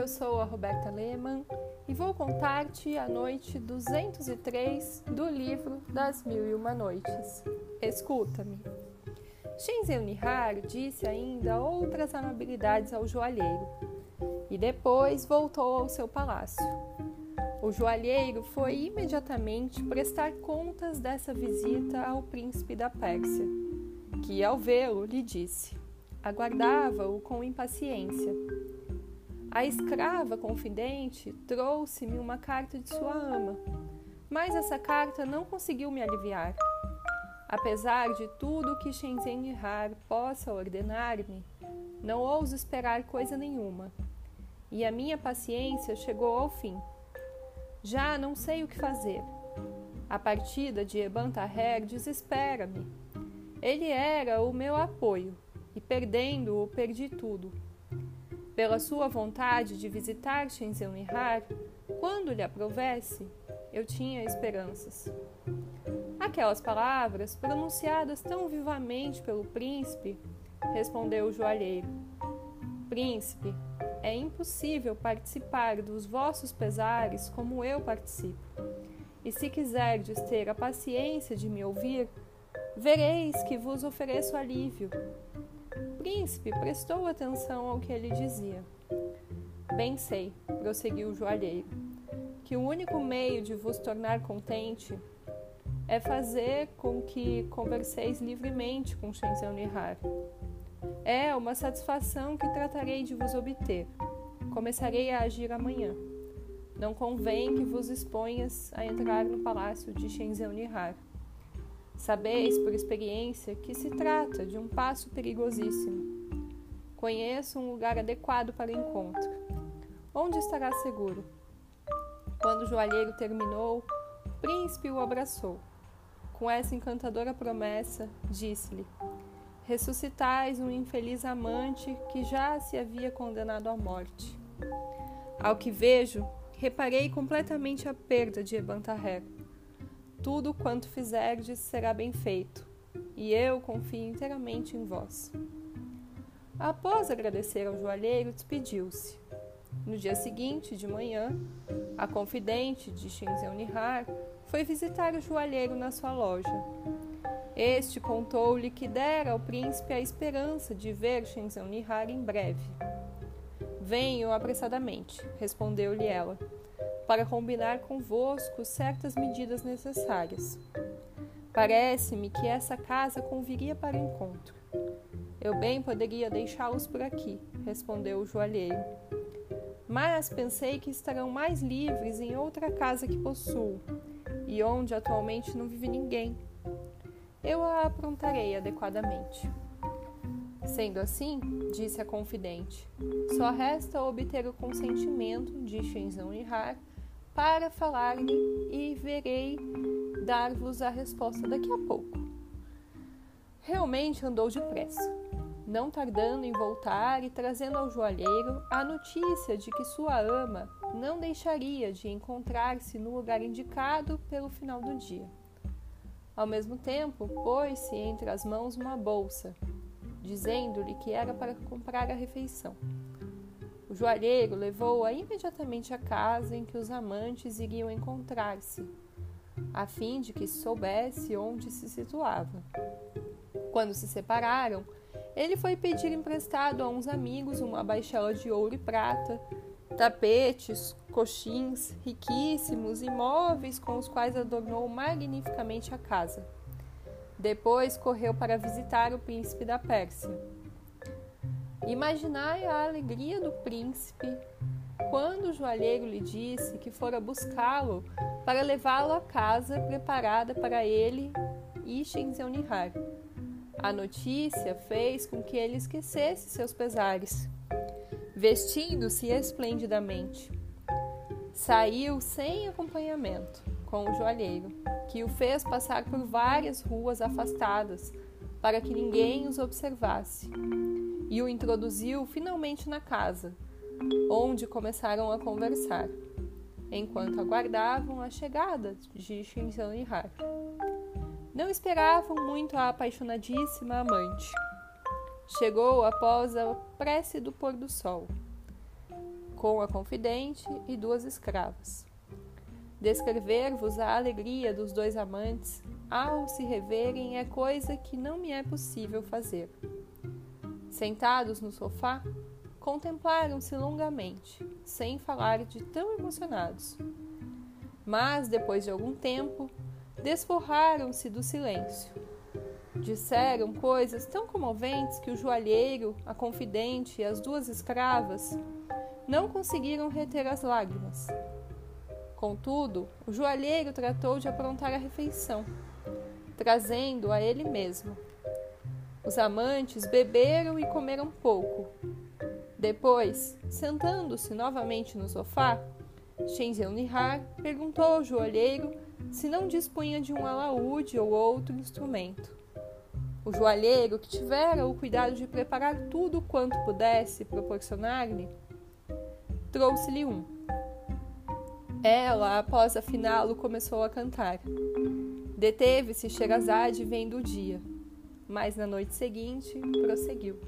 eu sou a Roberta Lehmann e vou contar-te a noite 203 do livro Das Mil e Uma Noites. Escuta-me. Shinzen Nihar disse ainda outras amabilidades ao joalheiro e depois voltou ao seu palácio. O joalheiro foi imediatamente prestar contas dessa visita ao príncipe da Pérsia, que, ao vê-lo, lhe disse: aguardava-o com impaciência. A escrava confidente trouxe-me uma carta de sua ama, mas essa carta não conseguiu me aliviar. Apesar de tudo que Shenzhen Nihar possa ordenar-me, não ouso esperar coisa nenhuma, e a minha paciência chegou ao fim. Já não sei o que fazer. A partida de Eban Taher desespera-me. Ele era o meu apoio, e perdendo-o, perdi tudo. Pela sua vontade de visitar Shenzhen Nihar, quando lhe aprovesse, eu tinha esperanças. Aquelas palavras, pronunciadas tão vivamente pelo príncipe, respondeu o joalheiro. Príncipe, é impossível participar dos vossos pesares como eu participo. E se quiserdes ter a paciência de me ouvir, vereis que vos ofereço alívio. Príncipe prestou atenção ao que ele dizia. Bem sei, prosseguiu o joalheiro, que o único meio de vos tornar contente é fazer com que converseis livremente com Shenzhen Nihar. É uma satisfação que tratarei de vos obter. Começarei a agir amanhã. Não convém que vos exponhas a entrar no palácio de Shenzhen Nihar. Sabeis por experiência que se trata de um passo perigosíssimo. Conheço um lugar adequado para o encontro. Onde estará seguro? Quando o joalheiro terminou, o príncipe o abraçou. Com essa encantadora promessa, disse-lhe: ressuscitais um infeliz amante que já se havia condenado à morte. Ao que vejo, reparei completamente a perda de Ebantaher. Tudo quanto fizerdes será bem feito, e eu confio inteiramente em vós. Após agradecer ao joalheiro, despediu-se. No dia seguinte, de manhã, a confidente de Shenzhen Nihar foi visitar o joalheiro na sua loja este contou-lhe que dera ao príncipe a esperança de ver Shenzhen Nihar em breve. Venho apressadamente, respondeu-lhe ela, para combinar convosco certas medidas necessárias. Parece-me que essa casa conviria para o encontro. Eu bem poderia deixá-los por aqui, respondeu o joalheiro. Mas pensei que estarão mais livres em outra casa que possuo, e onde atualmente não vive ninguém eu a aprontarei adequadamente. Sendo assim, disse a confidente, só resta obter o consentimento de Shenzhen Nihar para falar-lhe e verei dar-vos a resposta daqui a pouco. Realmente andou depressa, não tardando em voltar e trazendo ao joalheiro a notícia de que sua ama não deixaria de encontrar-se no lugar indicado pelo final do dia. Ao mesmo tempo, pôs-se entre as mãos uma bolsa, dizendo-lhe que era para comprar a refeição. O joalheiro levou-a imediatamente à casa em que os amantes iriam encontrar-se, a fim de que soubesse onde se situava. Quando se separaram, ele foi pedir emprestado a uns amigos uma baixela de ouro e prata, tapetes, coxins riquíssimos e móveis com os quais adornou magnificamente a casa. Depois correu para visitar o príncipe da Pérsia. Imaginai a alegria do príncipe quando o joalheiro lhe disse que fora buscá-lo para levá-lo à casa preparada para ele e Shenzhen-Nihar. A notícia fez com que ele esquecesse seus pesares, vestindo-se esplendidamente Saiu sem acompanhamento com o joalheiro, que o fez passar por várias ruas afastadas para que ninguém os observasse, e o introduziu finalmente na casa, onde começaram a conversar, enquanto aguardavam a chegada de Shinzan e Har. Não esperavam muito a apaixonadíssima amante. Chegou após a prece do pôr do sol com a confidente e duas escravas. Descrever-vos a alegria dos dois amantes ao se reverem é coisa que não me é possível fazer. Sentados no sofá, contemplaram-se longamente, sem falar de tão emocionados. Mas, depois de algum tempo, desforraram-se do silêncio. Disseram coisas tão comoventes que o joalheiro, a confidente e as duas escravas não conseguiram reter as lágrimas. Contudo, o joalheiro tratou de aprontar a refeição, trazendo a ele mesmo. Os amantes beberam e comeram pouco. Depois, sentando-se novamente no sofá, Shenzhen Nihar perguntou ao joalheiro se não dispunha de um alaúde ou outro instrumento. O joalheiro, que tivera o cuidado de preparar tudo quanto pudesse proporcionar-lhe, trouxe-lhe um. Ela, após afiná-lo, começou a cantar. Deteve-se Sherazade vendo o dia, mas na noite seguinte prosseguiu.